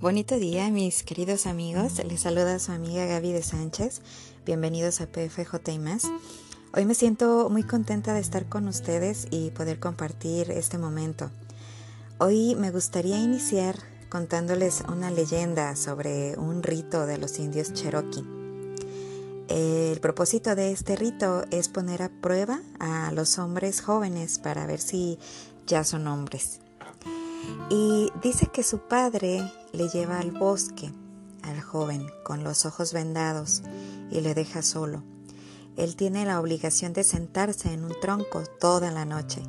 Bonito día, mis queridos amigos. Les saluda su amiga Gaby de Sánchez. Bienvenidos a PFJ. Hoy me siento muy contenta de estar con ustedes y poder compartir este momento. Hoy me gustaría iniciar contándoles una leyenda sobre un rito de los indios Cherokee. El propósito de este rito es poner a prueba a los hombres jóvenes para ver si ya son hombres. Y dice que su padre le lleva al bosque al joven con los ojos vendados y le deja solo. Él tiene la obligación de sentarse en un tronco toda la noche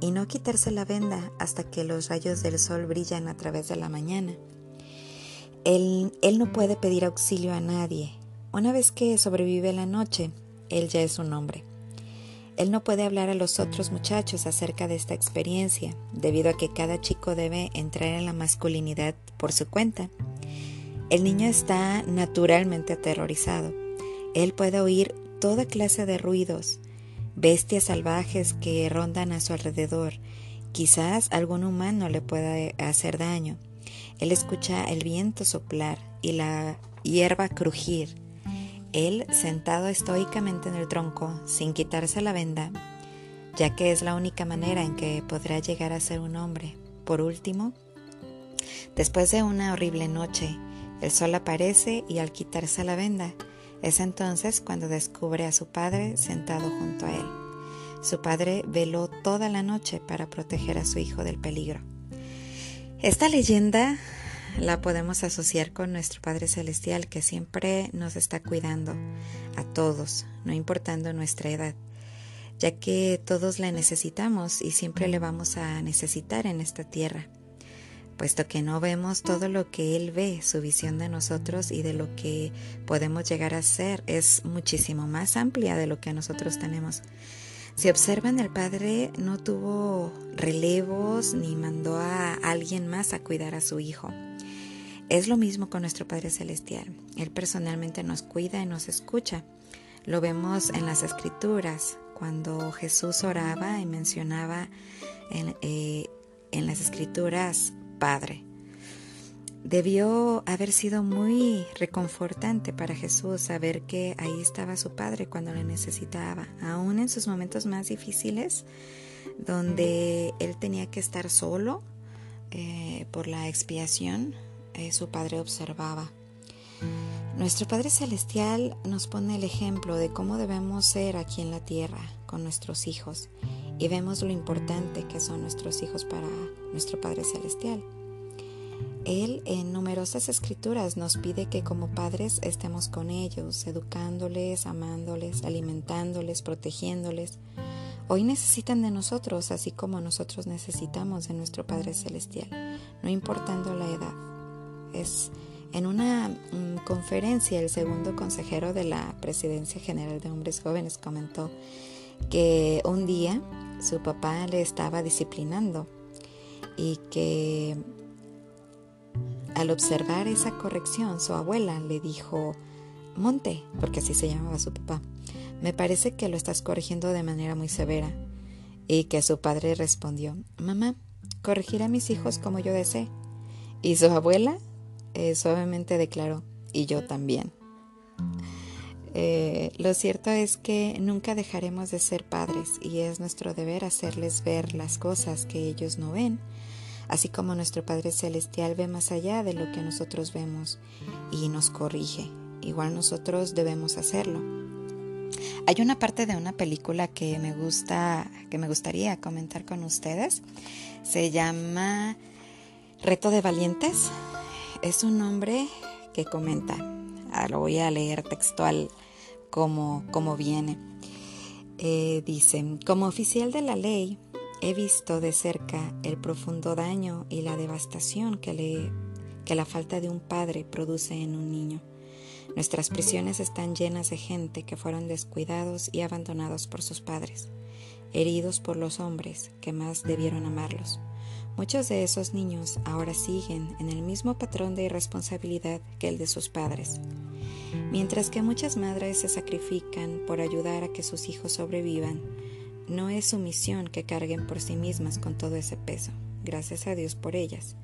y no quitarse la venda hasta que los rayos del sol brillan a través de la mañana. Él, él no puede pedir auxilio a nadie. Una vez que sobrevive la noche, él ya es un hombre. Él no puede hablar a los otros muchachos acerca de esta experiencia, debido a que cada chico debe entrar en la masculinidad por su cuenta. El niño está naturalmente aterrorizado. Él puede oír toda clase de ruidos, bestias salvajes que rondan a su alrededor. Quizás algún humano le pueda hacer daño. Él escucha el viento soplar y la hierba crujir él sentado estoicamente en el tronco, sin quitarse la venda, ya que es la única manera en que podrá llegar a ser un hombre. Por último, después de una horrible noche, el sol aparece y al quitarse la venda, es entonces cuando descubre a su padre sentado junto a él. Su padre veló toda la noche para proteger a su hijo del peligro. Esta leyenda la podemos asociar con nuestro Padre Celestial que siempre nos está cuidando a todos, no importando nuestra edad, ya que todos la necesitamos y siempre le vamos a necesitar en esta tierra, puesto que no vemos todo lo que Él ve, su visión de nosotros y de lo que podemos llegar a ser es muchísimo más amplia de lo que nosotros tenemos. Si observan, el Padre no tuvo relevos ni mandó a alguien más a cuidar a su Hijo. Es lo mismo con nuestro Padre Celestial. Él personalmente nos cuida y nos escucha. Lo vemos en las escrituras, cuando Jesús oraba y mencionaba en, eh, en las escrituras Padre. Debió haber sido muy reconfortante para Jesús saber que ahí estaba su Padre cuando le necesitaba, aún en sus momentos más difíciles, donde él tenía que estar solo eh, por la expiación, eh, su Padre observaba. Nuestro Padre Celestial nos pone el ejemplo de cómo debemos ser aquí en la tierra con nuestros hijos y vemos lo importante que son nuestros hijos para nuestro Padre Celestial. Él en numerosas escrituras nos pide que como padres estemos con ellos, educándoles, amándoles, alimentándoles, protegiéndoles. Hoy necesitan de nosotros, así como nosotros necesitamos de nuestro Padre Celestial, no importando la edad. Es en una mm, conferencia el segundo consejero de la Presidencia General de Hombres Jóvenes comentó que un día su papá le estaba disciplinando y que al observar esa corrección su abuela le dijo, Monte, porque así se llamaba su papá, me parece que lo estás corrigiendo de manera muy severa. Y que su padre respondió, Mamá, corregir a mis hijos como yo desee. Y su abuela eh, suavemente declaró, y yo también. Eh, lo cierto es que nunca dejaremos de ser padres y es nuestro deber hacerles ver las cosas que ellos no ven, así como nuestro Padre Celestial ve más allá de lo que nosotros vemos y nos corrige. Igual nosotros debemos hacerlo. Hay una parte de una película que me gusta, que me gustaría comentar con ustedes. Se llama Reto de Valientes es un hombre que comenta, ah, lo voy a leer textual como, como viene. Eh, dice, como oficial de la ley, he visto de cerca el profundo daño y la devastación que, le, que la falta de un padre produce en un niño. Nuestras prisiones están llenas de gente que fueron descuidados y abandonados por sus padres, heridos por los hombres que más debieron amarlos. Muchos de esos niños ahora siguen en el mismo patrón de irresponsabilidad que el de sus padres. Mientras que muchas madres se sacrifican por ayudar a que sus hijos sobrevivan, no es su misión que carguen por sí mismas con todo ese peso. Gracias a Dios por ellas.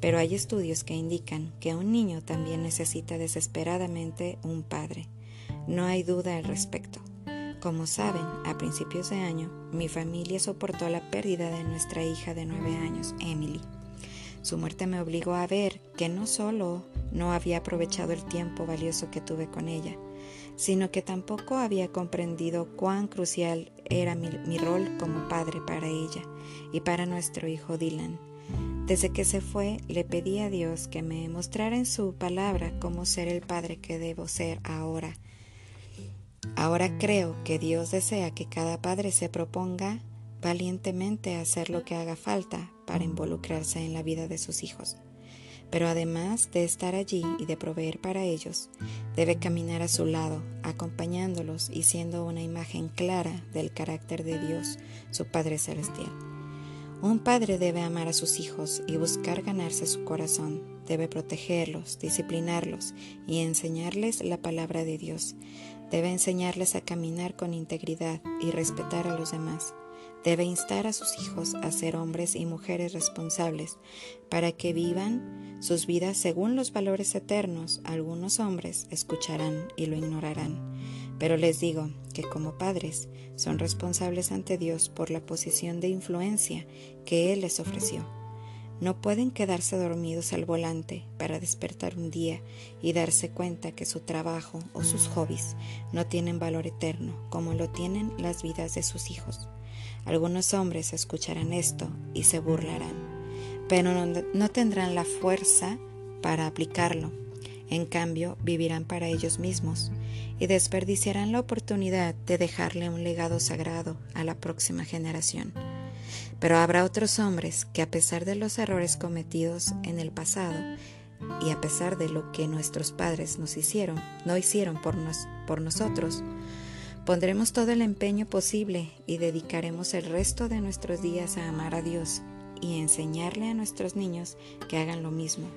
pero hay estudios que indican que un niño también necesita desesperadamente un padre. No hay duda al respecto. Como saben, a principios de año, mi familia soportó la pérdida de nuestra hija de nueve años, Emily. Su muerte me obligó a ver que no solo no había aprovechado el tiempo valioso que tuve con ella, sino que tampoco había comprendido cuán crucial era mi, mi, rol como padre para ella y para nuestro hijo Dylan. Desde que se fue, le pedí a Dios que me mostrara en su palabra cómo ser el padre que debo ser ahora. Ahora creo que Dios desea que cada padre se proponga valientemente hacer lo que haga falta para involucrarse en la vida de sus hijos. Pero además de estar allí y de proveer para ellos, debe caminar a su lado, acompañándolos y siendo una imagen clara del carácter de Dios, su Padre Celestial. Un padre debe amar a sus hijos y buscar ganarse su corazón, debe protegerlos, disciplinarlos y enseñarles la palabra de Dios. Debe enseñarles a caminar con integridad y respetar a los demás. Debe instar a sus hijos a ser hombres y mujeres responsables para que vivan sus vidas según los valores eternos. Algunos hombres escucharán y lo ignorarán. Pero les digo que como padres son responsables ante Dios por la posición de influencia que Él les ofreció. No pueden quedarse dormidos al volante para despertar un día y darse cuenta que su trabajo o sus hobbies no tienen valor eterno como lo tienen las vidas de sus hijos. Algunos hombres escucharán esto y se burlarán, pero no, no tendrán la fuerza para aplicarlo. En cambio, vivirán para ellos mismos y desperdiciarán la oportunidad de dejarle un legado sagrado a la próxima generación. Pero habrá otros hombres que a pesar de los errores cometidos en el pasado y a pesar de lo que nuestros padres nos hicieron, no hicieron por, nos, por nosotros, pondremos todo el empeño posible y dedicaremos el resto de nuestros días a amar a Dios y enseñarle a nuestros niños que hagan lo mismo.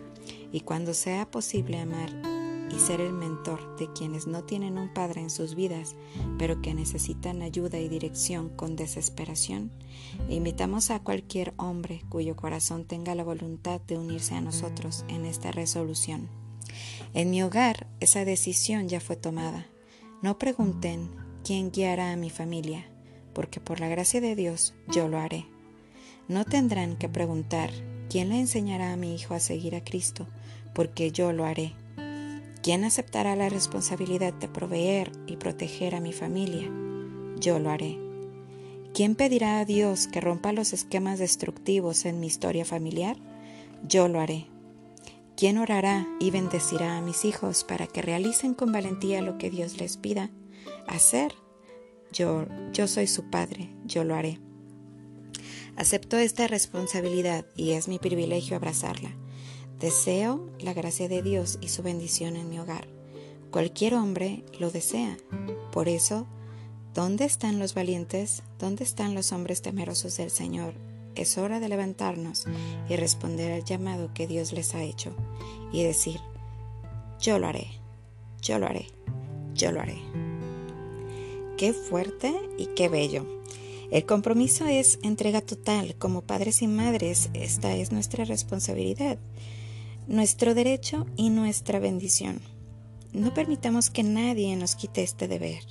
Y cuando sea posible amar y ser el mentor de quienes no tienen un padre en sus vidas, pero que necesitan ayuda y dirección con desesperación, invitamos a cualquier hombre cuyo corazón tenga la voluntad de unirse a nosotros en esta resolución. En mi hogar esa decisión ya fue tomada. No pregunten quién guiará a mi familia, porque por la gracia de Dios yo lo haré. No tendrán que preguntar quién le enseñará a mi hijo a seguir a Cristo, porque yo lo haré. ¿Quién aceptará la responsabilidad de proveer y proteger a mi familia? Yo lo haré. ¿Quién pedirá a Dios que rompa los esquemas destructivos en mi historia familiar? Yo lo haré. ¿Quién orará y bendecirá a mis hijos para que realicen con valentía lo que Dios les pida hacer? Yo, yo soy su padre, yo lo haré. Acepto esta responsabilidad y es mi privilegio abrazarla. Deseo la gracia de Dios y su bendición en mi hogar. Cualquier hombre lo desea. Por eso, ¿dónde están los valientes? ¿Dónde están los hombres temerosos del Señor? Es hora de levantarnos y responder al llamado que Dios les ha hecho y decir, yo lo haré, yo lo haré, yo lo haré. Qué fuerte y qué bello. El compromiso es entrega total. Como padres y madres, esta es nuestra responsabilidad nuestro derecho y nuestra bendición. No permitamos que nadie nos quite este deber.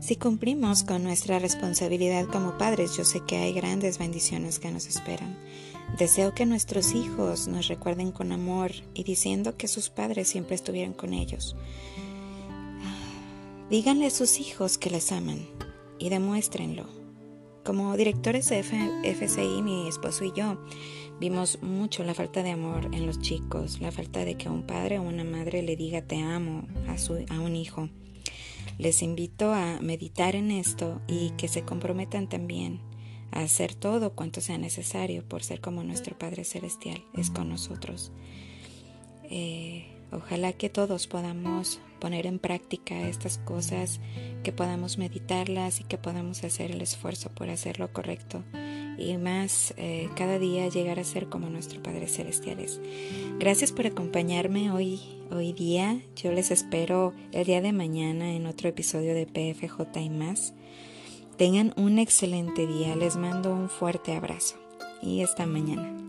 Si cumplimos con nuestra responsabilidad como padres, yo sé que hay grandes bendiciones que nos esperan. Deseo que nuestros hijos nos recuerden con amor y diciendo que sus padres siempre estuvieron con ellos. Díganle a sus hijos que les aman y demuéstrenlo. Como directores de FCI, mi esposo y yo, Vimos mucho la falta de amor en los chicos, la falta de que un padre o una madre le diga te amo a, su, a un hijo. Les invito a meditar en esto y que se comprometan también a hacer todo cuanto sea necesario por ser como nuestro Padre Celestial es con nosotros. Eh, ojalá que todos podamos poner en práctica estas cosas, que podamos meditarlas y que podamos hacer el esfuerzo por hacer lo correcto y más eh, cada día llegar a ser como nuestro Padre Celestiales. Gracias por acompañarme hoy, hoy día. Yo les espero el día de mañana en otro episodio de PFJ y más. Tengan un excelente día. Les mando un fuerte abrazo y hasta mañana.